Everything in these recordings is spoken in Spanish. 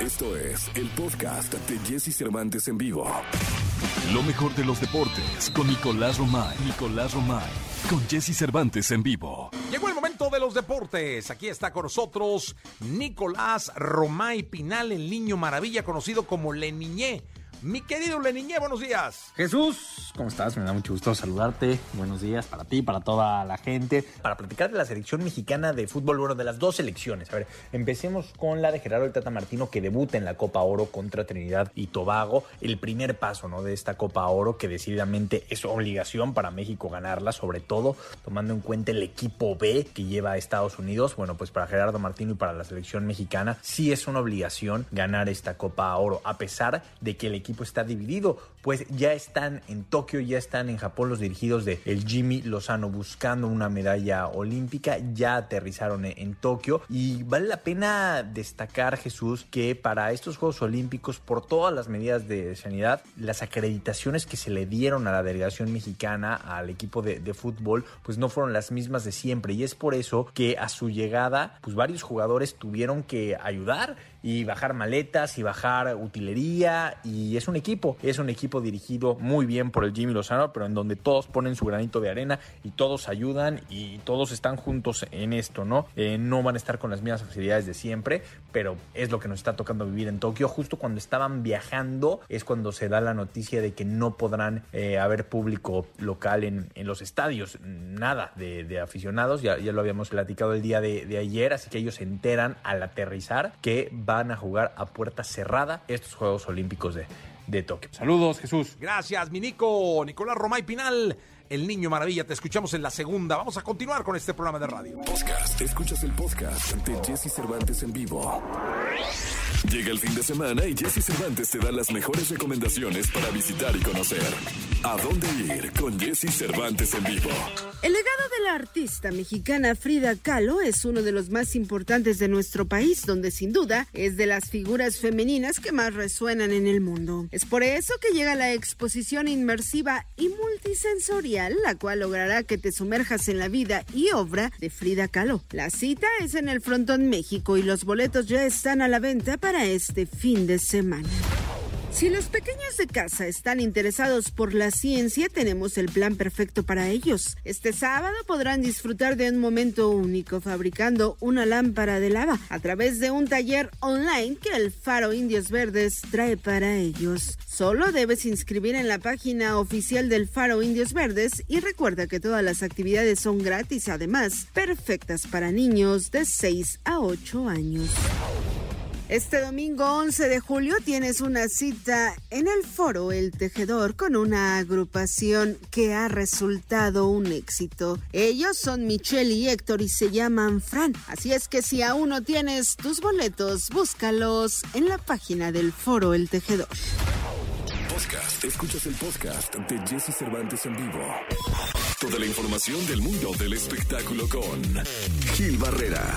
Esto es el podcast de Jesse Cervantes en vivo. Lo mejor de los deportes con Nicolás Romay. Nicolás Romay. Con Jesse Cervantes en vivo. Llegó el momento de los deportes. Aquí está con nosotros Nicolás Romay Pinal, el niño maravilla conocido como Leniñé. Mi querido Leniñé, buenos días. Jesús, ¿cómo estás? Me da mucho gusto saludarte. Buenos días para ti, para toda la gente. Para platicar de la selección mexicana de fútbol, bueno, de las dos selecciones. A ver, empecemos con la de Gerardo el Tata Martino, que debuta en la Copa Oro contra Trinidad y Tobago. El primer paso, ¿no? De esta Copa Oro, que decididamente es obligación para México ganarla, sobre todo tomando en cuenta el equipo B que lleva a Estados Unidos. Bueno, pues para Gerardo Martino y para la selección mexicana, sí es una obligación ganar esta Copa Oro, a pesar de que el equipo está dividido, pues ya están en Tokio, ya están en Japón los dirigidos de el Jimmy Lozano buscando una medalla olímpica, ya aterrizaron en Tokio y vale la pena destacar Jesús que para estos Juegos Olímpicos por todas las medidas de sanidad, las acreditaciones que se le dieron a la delegación mexicana, al equipo de, de fútbol, pues no fueron las mismas de siempre. Y es por eso que a su llegada, pues varios jugadores tuvieron que ayudar y bajar maletas y bajar utilería y es un equipo, es un equipo dirigido muy bien por el Jimmy Lozano, pero en donde todos ponen su granito de arena y todos ayudan y todos están juntos en esto, ¿no? Eh, no van a estar con las mismas facilidades de siempre, pero es lo que nos está tocando vivir en Tokio. Justo cuando estaban viajando es cuando se da la noticia de que no podrán eh, haber público local en, en, los estadios, nada de, aficionados, ya, ya, lo habíamos platicado el día de, de ayer, así que ellos se enteran al aterrizar que van a jugar a puerta cerrada estos Juegos Olímpicos de, de Tokio. Saludos, Jesús. Gracias, mi Nico. Nicolás Romay Pinal, el niño maravilla. Te escuchamos en la segunda. Vamos a continuar con este programa de radio. Podcast. Escuchas el podcast de Jesse Cervantes en vivo. Llega el fin de semana y Jesse Cervantes te da las mejores recomendaciones para visitar y conocer. ¿A dónde ir con Jesse Cervantes en vivo? El legado de la artista mexicana Frida Kahlo es uno de los más importantes de nuestro país, donde sin duda es de las figuras femeninas que más resuenan en el mundo. Es por eso que llega la exposición inmersiva y multisensorial, la cual logrará que te sumerjas en la vida y obra de Frida Kahlo. La cita es en el Frontón México y los boletos ya están a la venta para este fin de semana. Si los pequeños de casa están interesados por la ciencia, tenemos el plan perfecto para ellos. Este sábado podrán disfrutar de un momento único fabricando una lámpara de lava a través de un taller online que el Faro Indios Verdes trae para ellos. Solo debes inscribir en la página oficial del Faro Indios Verdes y recuerda que todas las actividades son gratis, además perfectas para niños de 6 a 8 años. Este domingo 11 de julio tienes una cita en el foro El Tejedor con una agrupación que ha resultado un éxito. Ellos son Michelle y Héctor y se llaman Fran. Así es que si aún no tienes tus boletos, búscalos en la página del foro El Tejedor. Podcast. Escuchas el podcast de Jesse Cervantes en vivo. Toda la información del mundo del espectáculo con Gil Barrera.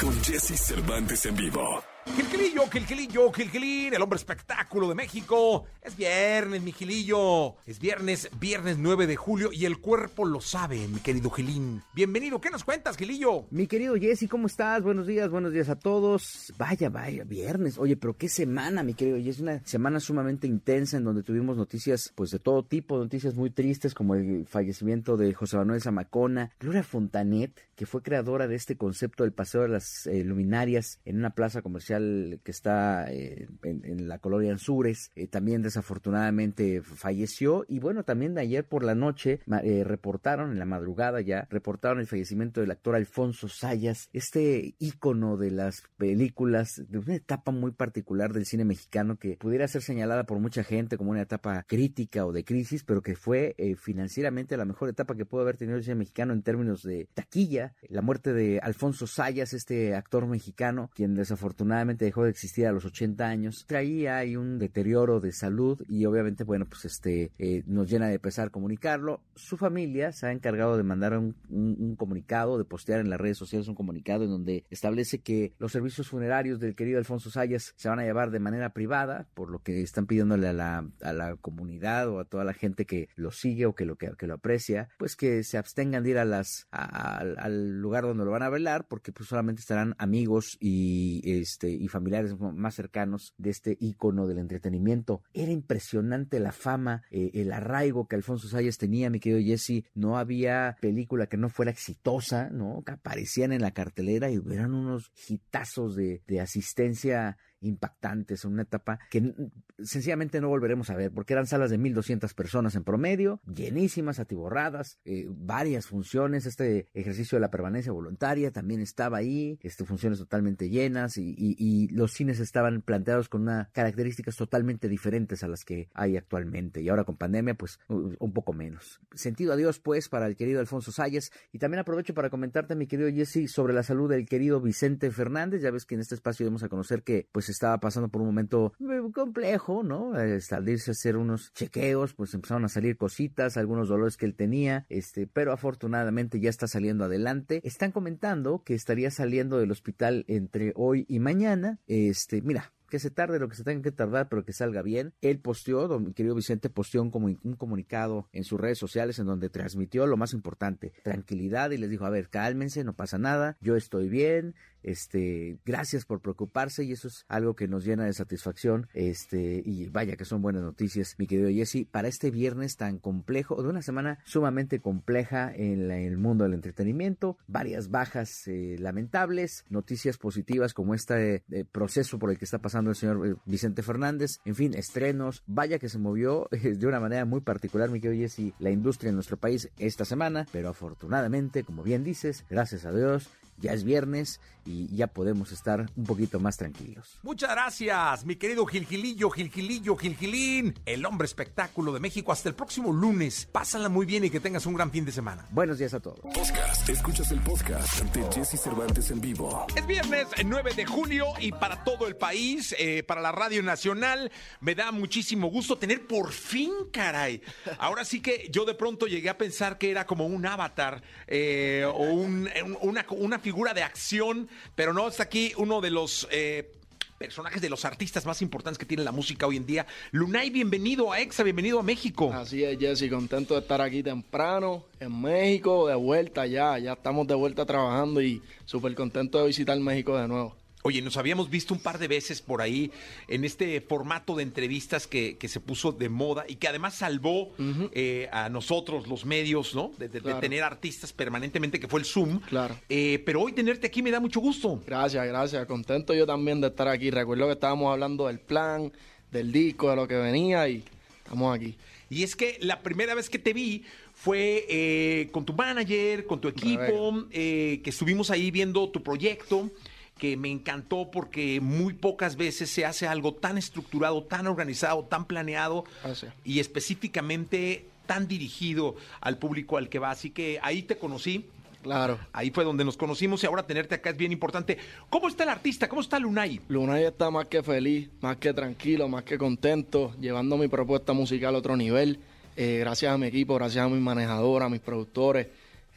Con Jesse Cervantes en vivo. Gilgilillo, Gilgilillo, Gilgilín, el hombre espectáculo de México. Es viernes, mi Gilillo. Es viernes, viernes 9 de julio y el cuerpo lo sabe, mi querido Gilín. Bienvenido, ¿qué nos cuentas, Gilillo? Mi querido Jesse, ¿cómo estás? Buenos días, buenos días a todos. Vaya, vaya, viernes. Oye, pero qué semana, mi querido Jesse. Una semana sumamente intensa en donde tuvimos noticias, pues de todo tipo, noticias muy tristes como el fallecimiento de José Manuel Zamacona, Gloria Fontanet, que fue creadora de este concepto del paseo de las eh, luminarias en una plaza comercial que está eh, en, la colonia Anzures, eh, también desafortunadamente falleció. Y bueno, también ayer por la noche eh, reportaron, en la madrugada ya, reportaron el fallecimiento del actor Alfonso Sayas, este ícono de las películas, de una etapa muy particular del cine mexicano que pudiera ser señalada por mucha gente como una etapa crítica o de crisis, pero que fue financieramente la mejor etapa que pudo haber tenido el cine mexicano en términos de taquilla, la muerte de Alfonso Sayas, este actor mexicano, quien desafortunadamente dejó de existir a los 80 años, ahí un deterioro de salud y obviamente, bueno, pues este eh, nos llena de pesar comunicarlo. Su familia se ha encargado de mandar un, un, un, comunicado, de postear en las redes sociales un comunicado en donde establece que los servicios funerarios del querido Alfonso Sayas se van a llevar de manera privada, por lo que están pidiéndole a la, a la comunidad o a toda la gente que lo sigue o que lo, que, lo aprecia, pues que se abstengan de ir a las, a, al lugar donde lo van a velar, porque pues solamente estarán amigos y este y familiares más cercanos de este ícono del entretenimiento. Era impresionante la fama, eh, el arraigo que Alfonso Sayas tenía, mi querido Jesse. No había película que no fuera exitosa, ¿no? Que aparecían en la cartelera y eran unos hitazos de, de asistencia impactantes, una etapa que sencillamente no volveremos a ver, porque eran salas de 1.200 personas en promedio, llenísimas, atiborradas, eh, varias funciones, este ejercicio de la permanencia voluntaria también estaba ahí, este, funciones totalmente llenas y, y, los cines estaban planteados con unas características totalmente diferentes a las que hay actualmente y ahora con pandemia pues un poco menos. Sentido adiós pues para el querido Alfonso Salles y también aprovecho para comentarte mi querido Jesse sobre la salud del querido Vicente Fernández, ya ves que en este espacio debemos a conocer que pues estaba pasando por un momento eh, complejo, ¿no? Al salirse a hacer unos chequeos, pues empezaron a salir cositas, algunos dolores que él tenía, este, pero afortunadamente ya está saliendo adelante. Están comentando que estaría saliendo del hospital entre hoy y mañana. Este, mira, que se tarde lo que se tenga que tardar, pero que salga bien. Él posteó, mi querido Vicente posteó un, un, comunicado en sus redes sociales en donde transmitió lo más importante, tranquilidad y les dijo, a ver, cálmense, no pasa nada, yo estoy bien, este, gracias por preocuparse y eso es algo que nos llena de satisfacción, este, y vaya que son buenas noticias, mi querido Jesse, para este viernes tan complejo, de una semana sumamente compleja en, el mundo del entretenimiento, varias bajas eh, lamentables, noticias positivas como este eh, proceso por el que está pasando el señor eh, Vicente Fernández, en fin, estrenos, vaya que se movió de una manera muy particular, mi querido Jesse, la industria en nuestro país esta semana, pero afortunadamente, como bien dices, gracias a Dios, ya es viernes y ya podemos estar un poquito más tranquilos. Muchas gracias, mi querido Gilgilillo, Gilgilillo, Gilgilín, el hombre espectáculo de México. Hasta el próximo lunes. Pásala muy bien y que tengas un gran fin de semana. Buenos días a todos. Podcast. Escuchas el podcast de Jesse Cervantes en vivo. Es viernes 9 de julio y para todo el país, eh, para la Radio Nacional, me da muchísimo gusto tener por fin, caray. Ahora sí que yo de pronto llegué a pensar que era como un avatar eh, o un, una, una figura de acción, pero no, está aquí uno de los eh, personajes de los artistas más importantes que tiene la música hoy en día. Lunay, bienvenido a EXA, bienvenido a México. Así es, Jesse, contento de estar aquí temprano en México, de vuelta ya, ya estamos de vuelta trabajando y súper contento de visitar México de nuevo. Oye, nos habíamos visto un par de veces por ahí en este formato de entrevistas que, se puso de moda y que además salvó eh, a nosotros, los medios, ¿no? De, tener artistas permanentemente, que fue el Zoom. Claro. Eh, pero hoy tenerte aquí me da mucho gusto. Gracias, gracias. Contento yo también de estar aquí. Recuerdo que estábamos hablando del plan, del disco, de lo que venía y estamos aquí. Y es que la primera vez que te vi fue eh, con tu manager, con tu equipo, que estuvimos ahí viendo tu proyecto que me encantó porque muy pocas veces se hace algo tan estructurado, tan organizado, tan planeado ah, y específicamente tan dirigido al público al que va. Así que ahí te conocí. Claro. Ahí fue donde nos conocimos y ahora tenerte acá es bien importante. ¿Cómo está el artista? ¿Cómo está Lunay? Lunay está más que feliz, más que tranquilo, más que contento, llevando mi propuesta musical a otro nivel. Eh, gracias a mi equipo, gracias a mi manejadora, a mis productores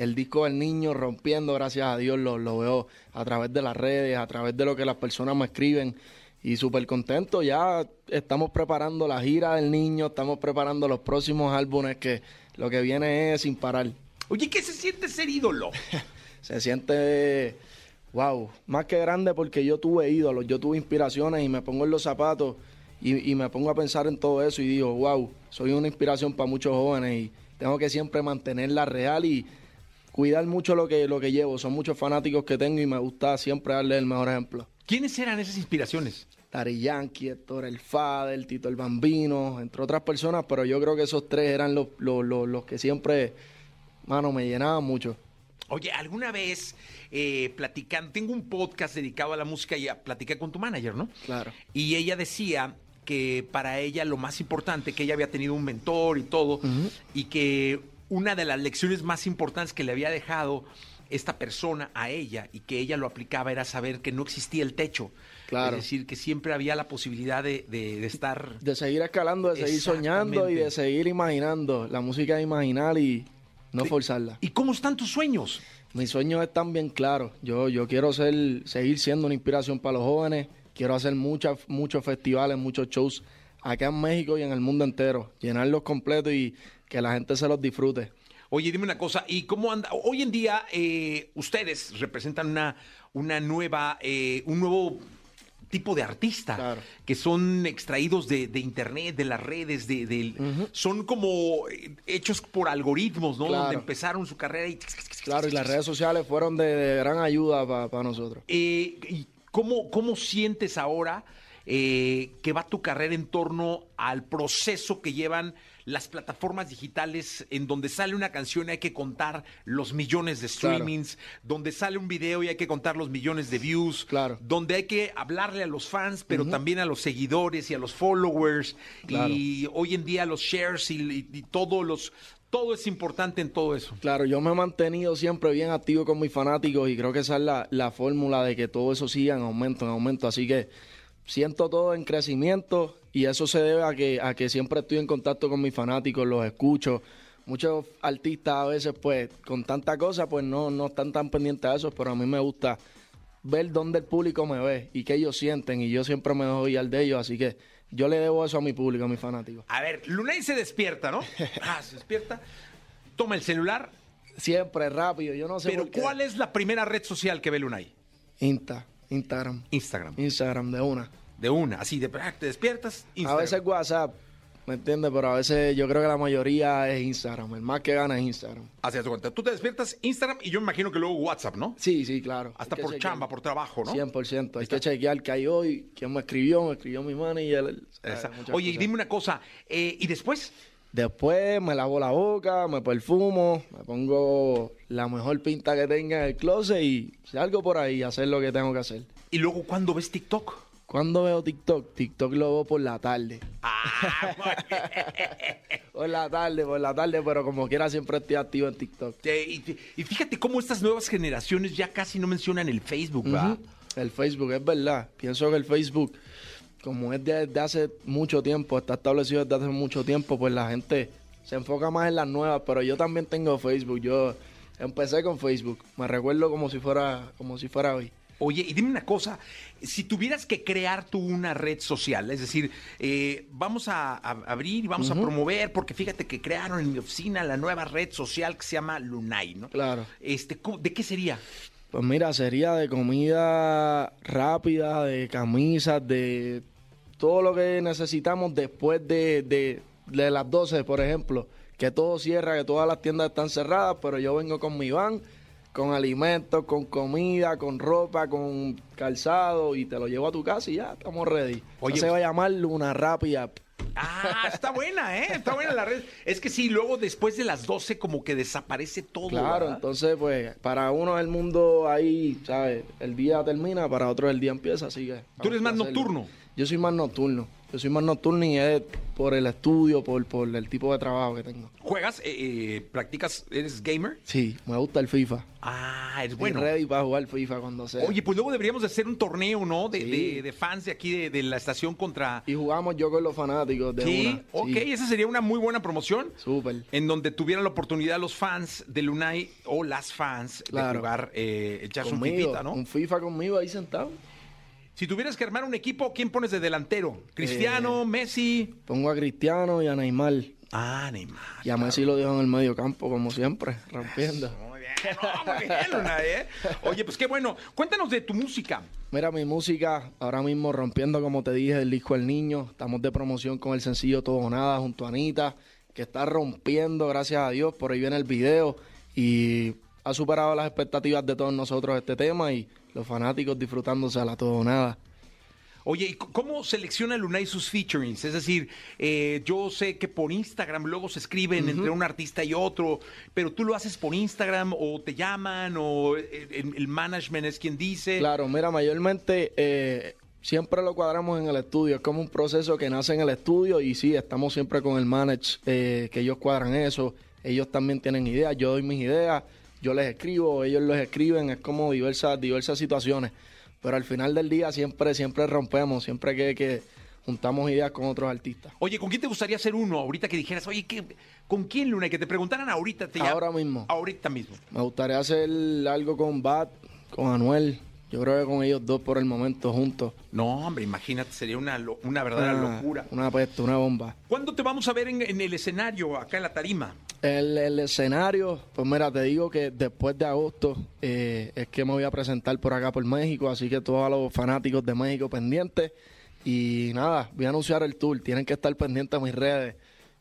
el disco del niño rompiendo, gracias a Dios, lo, lo veo a través de las redes, a través de lo que las personas me escriben y súper contento. Ya estamos preparando la gira del niño, estamos preparando los próximos álbumes que lo que viene es sin parar. Oye, ¿qué se siente ser ídolo? se siente, wow, más que grande porque yo tuve ídolos, yo tuve inspiraciones y me pongo en los zapatos y, y me pongo a pensar en todo eso y digo, wow, soy una inspiración para muchos jóvenes y tengo que siempre mantenerla real y cuidar mucho lo que, lo que llevo. Son muchos fanáticos que tengo y me gusta siempre darle el mejor ejemplo. ¿Quiénes eran esas inspiraciones? Dari Yankee, Héctor El Fader, Tito el Bambino, entre otras personas, pero yo creo que esos tres eran los, los, que siempre, mano, me llenaban mucho. Oye, alguna vez eh, platicando, tengo un podcast dedicado a la música y a, platicar con tu manager, ¿no? Claro. Y ella decía que para ella lo más importante, que ella había tenido un mentor y todo, y que una de las lecciones más importantes que le había dejado esta persona a ella y que ella lo aplicaba era saber que no existía el techo. Claro. Es decir, que siempre había la posibilidad de, estar... De seguir escalando, de seguir soñando y de seguir imaginando. La música de imaginar y no forzarla. ¿Y cómo están tus sueños? Mis sueños están bien claros. Yo, yo quiero ser, seguir siendo una inspiración para los jóvenes. Quiero hacer muchas, muchos festivales, muchos shows acá en México y en el mundo entero. Llenarlos completos y que la gente se los disfrute. Oye, dime una cosa, ¿y cómo anda? Hoy en día eh, ustedes representan una, una nueva, eh, un nuevo tipo de artista, Claro. que son extraídos de, de internet, de las redes, de, son como eh, hechos por algoritmos, ¿no? Claro. Donde empezaron su carrera y... Claro, y las redes sociales fueron de, de gran ayuda para nosotros. Eh, ¿y cómo, ¿Cómo sientes ahora que va tu carrera en torno al proceso que llevan las plataformas digitales en donde sale una canción y hay que contar los millones de Claro. streamings, donde sale un video y hay que contar los millones de views, Claro. donde hay que hablarle a los fans, pero también a los seguidores y a los followers, Claro. y hoy en día los shares y, y- y todos los... Todo es importante en todo eso. Claro, yo me he mantenido siempre bien activo con mis fanáticos y creo que esa es la, la fórmula de que todo eso siga en aumento, en aumento. Así que siento todo en crecimiento y eso se debe a que, a que siempre estoy en contacto con mis fanáticos, los escucho. Muchos artistas a veces, pues, con tanta cosa, pues no, no están tan pendientes a eso, pero a mí me gusta ver dónde el público me ve y qué ellos sienten y yo siempre me doy al de ellos, así que yo le debo eso a mi público, a mis fanáticos. A ver, Lunay se despierta, ¿no? Ah, se despierta, toma el celular, Siempre rápido, yo no sé pero por qué. ¿cuál es la primera red social que ve Lunay? Insta, Instagram. Instagram. Instagram de una. De una, así de te despiertas, Instagram. A veces WhatsApp, ¿me entiendes? Pero a veces yo creo que la mayoría es Instagram. El más que gana es Instagram. Hacia tu cuenta. Tú te despiertas Instagram y yo me imagino que luego WhatsApp, ¿no? Sí, sí, claro. Hasta por chequear. chamba, por trabajo, ¿no? 100%. Hay que chequear qué hay hoy, quién me escribió, me escribió mi manager. Muchas Oye, y dime una cosa, eh, ¿y después? Después me lavo la boca, me perfumo, me pongo la mejor pinta que tenga en el closet y salgo por ahí a hacer lo que tengo que hacer. ¿Y luego cuándo ves TikTok? ¿Cuándo veo TikTok? TikTok lo veo por la tarde. Ah. Por la tarde, por la tarde, pero como quiera siempre estoy activo en TikTok. Y, fíjate cómo estas nuevas generaciones ya casi no mencionan el Facebook, ¿verdad? El Facebook, es verdad. Pienso que el Facebook, como es desde hace mucho tiempo, está establecido desde hace mucho tiempo, pues la gente se enfoca más en las nuevas, pero yo también tengo Facebook. Yo empecé con Facebook. Me recuerdo como si fuera, como si fuera hoy. Oye, y dime una cosa, si tuvieras que crear tú una red social, es decir, eh, vamos a, a abrir y vamos a promover, porque fíjate que crearon en mi oficina la nueva red social que se llama Lunay, ¿no? Claro. Este, ¿cómo- ¿De qué sería? Pues mira, sería de comida rápida, de camisas, de todo lo que necesitamos después de, de, de las 12, por ejemplo. Que todo cierra, que todas las tiendas están cerradas, pero yo vengo con mi van, con alimentos, con comida, con ropa, con calzado y te lo llevo a tu casa y ya estamos ready. Oye, se va a llamar Luna Rápida. Ah, está buena, ¿eh? Está buena la red. Es que sí, luego después de las 12 como que desaparece todo. Claro, ¿verdad? entonces pues para uno el mundo ahí, ¿sabes? El día termina, para otro el día empieza, así que... ¿Tú eres más hacerlo. nocturno? Yo soy más nocturno. Yo soy más nocturno y es por el estudio, por, por el tipo de trabajo que tengo. ¿Juegas? Eh, eh, ¿Practicas? ¿Eres gamer? Sí, me gusta el FIFA. Ah, eres Bueno. bueno. ready para jugar FIFA cuando sea. Oye, pues luego deberíamos de hacer un torneo, ¿no? De, Sí. de- de fans de aquí de, de la estación contra... Y jugamos yo con los fanáticos de Sí, una. ok, Sí, esa sería una muy buena promoción. Súper. En donde tuvieran la oportunidad los fans de Lunay o las fans de jugar, eh, echarse un ¿no? un FIFA conmigo ahí sentado. Si tuvieras que armar un equipo, ¿quién pones de delantero? ¿Cristiano, Messi? Pongo a Cristiano y a Neymar. Ah, Neymar. Y a Messi lo dejo en el medio campo, como siempre, rompiendo. Muy bien, no, muy bien, Lunay, ¿eh? Oye, pues qué bueno. Cuéntanos de tu música. Mira, mi música ahora mismo rompiendo, como te dije, el disco El Niño. Estamos de promoción con el sencillo Todo o Nada junto a Anita, que está rompiendo, gracias a Dios. Por ahí viene el video y ha superado las expectativas de todos nosotros este tema y los fanáticos disfrutándose a la Todo o Nada. Oye, ¿y cómo selecciona Lunay sus featurings? Es decir, eh, yo sé que por Instagram luego se escriben entre un artista y otro, pero tú lo haces por Instagram o te llaman o eh, el, el management es quien dice. Claro, mira, mayormente eh, siempre lo cuadramos en el estudio. Es como un proceso que nace en el estudio y sí, estamos siempre con el manage, eh, que ellos cuadran eso. Ellos también tienen ideas, yo doy mis ideas, yo les escribo, ellos les escriben, es como diversas, diversas situaciones. Pero al final del día siempre, siempre rompemos, siempre que, que juntamos ideas con otros artistas. Oye, ¿con quién te gustaría hacer uno ahorita que dijeras, oye, ¿qué, ¿con quién Lunay? Que te preguntaran ahorita. Te Ahora mismo. Ahorita mismo. Me gustaría hacer algo con Bat, con Anuel. Yo creo que con ellos dos por el momento juntos. No, hombre, imagínate, sería una, lo- una verdadera Ah, locura. Una peste, una bomba. ¿Cuándo te vamos a ver en, en el escenario, acá en la tarima? El, escenario, pues mira, te digo que después de agosto eh, es que me voy a presentar por acá por México, así que todos los fanáticos de México pendientes. Y nada, voy a anunciar el tour, tienen que estar pendientes a mis redes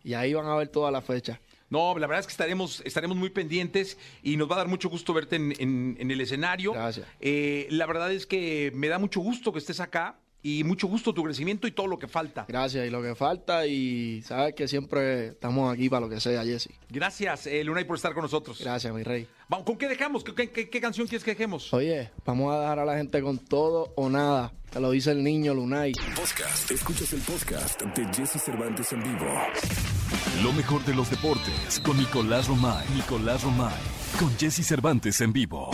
y ahí van a ver toda la fecha. No, la verdad es que estaremos, estaremos muy pendientes y nos va a dar mucho gusto verte en, el escenario. Gracias. Eh, la verdad es que me da mucho gusto que estés acá y mucho gusto tu crecimiento y todo lo que falta. Gracias, y lo que falta y sabes que siempre estamos aquí para lo que sea, Jesse. Gracias, eh, Lunay, por estar con nosotros. Gracias, mi rey. Vamos, ¿con qué dejamos? ¿Qué, canción quieres que dejemos? Oye, vamos a dejar a la gente con todo o nada. Te lo dice el niño Lunay. Podcast. Escuchas el podcast de Jesse Cervantes en vivo. Lo mejor de los deportes con Nicolás Romay. Nicolás Romay. Con Jesse Cervantes en vivo.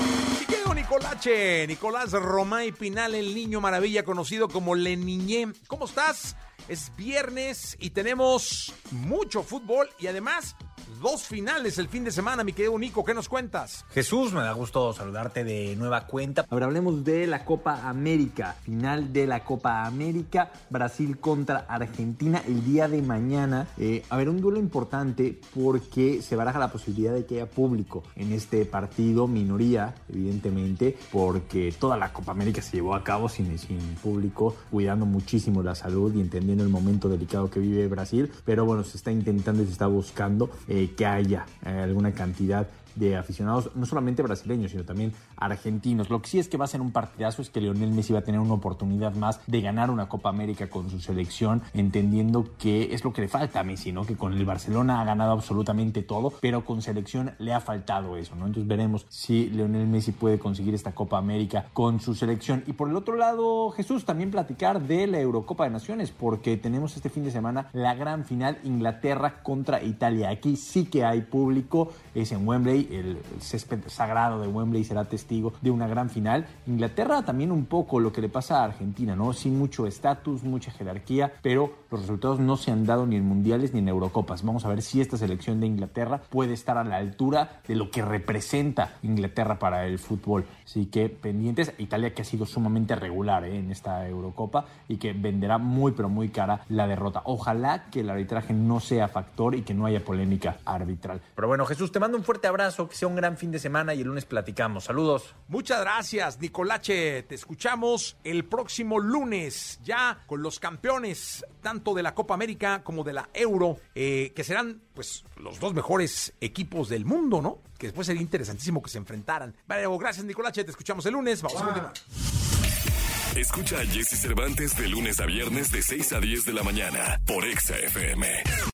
Nicolache, Nicolás Romay Pinal, el niño maravilla conocido como Le Niñé. ¿Cómo estás? Es viernes y tenemos mucho fútbol y además dos finales el fin de semana, mi querido Nico. ¿Qué nos cuentas? Jesús, me da gusto saludarte de nueva cuenta. Ahora hablemos de la Copa América. Final de la Copa América, Brasil contra Argentina el día de mañana. Eh, a ver, un duelo importante porque se baraja la posibilidad de que haya público en este partido, minoría, evidentemente, porque toda la Copa América se llevó a cabo sin, sin público, cuidando muchísimo la salud y entendiendo el momento delicado que vive Brasil. Pero bueno, se está intentando y se está buscando. Eh, que haya eh, alguna cantidad de aficionados, no solamente brasileños, sino también argentinos. Lo que sí es que va a ser un partidazo es que Lionel Messi va a tener una oportunidad más de ganar una Copa América con su selección, entendiendo que es lo que le falta a Messi, ¿no? Que con el Barcelona ha ganado absolutamente todo, pero con selección le ha faltado eso, ¿no? Entonces veremos si Lionel Messi puede conseguir esta Copa América con su selección. Y por el otro lado, Jesús, también platicar de la Eurocopa de Naciones, porque tenemos este fin de semana la gran final Inglaterra contra Italia. Aquí sí que hay público, es en Wembley, el césped sagrado de Wembley será testigo de una gran final. Inglaterra también un poco lo que le pasa a Argentina, ¿no? Sin mucho estatus, mucha jerarquía, pero los resultados no se han dado ni en mundiales ni en Eurocopas. Vamos a ver si esta selección de Inglaterra puede estar a la altura de lo que representa Inglaterra para el fútbol. Así que pendientes, Italia que ha sido sumamente regular ¿eh? en esta Eurocopa y que venderá muy pero muy cara la derrota. Ojalá que el arbitraje no sea factor y que no haya polémica arbitral. Pero bueno, Jesús, te mando un fuerte abrazo, que sea un gran fin de semana y el lunes platicamos. Saludos. Muchas gracias, Nicolache. Te escuchamos el próximo lunes, ya con los campeones, tanto de la Copa América como de la Euro, eh, que serán pues los dos mejores equipos del mundo, ¿no? Que después sería interesantísimo que se enfrentaran. Vale, gracias, Nicolache. Te escuchamos el lunes. Vamos a continuar. Escucha a Jesse Cervantes de lunes a viernes de 6 a 10 de la mañana por Exa FM.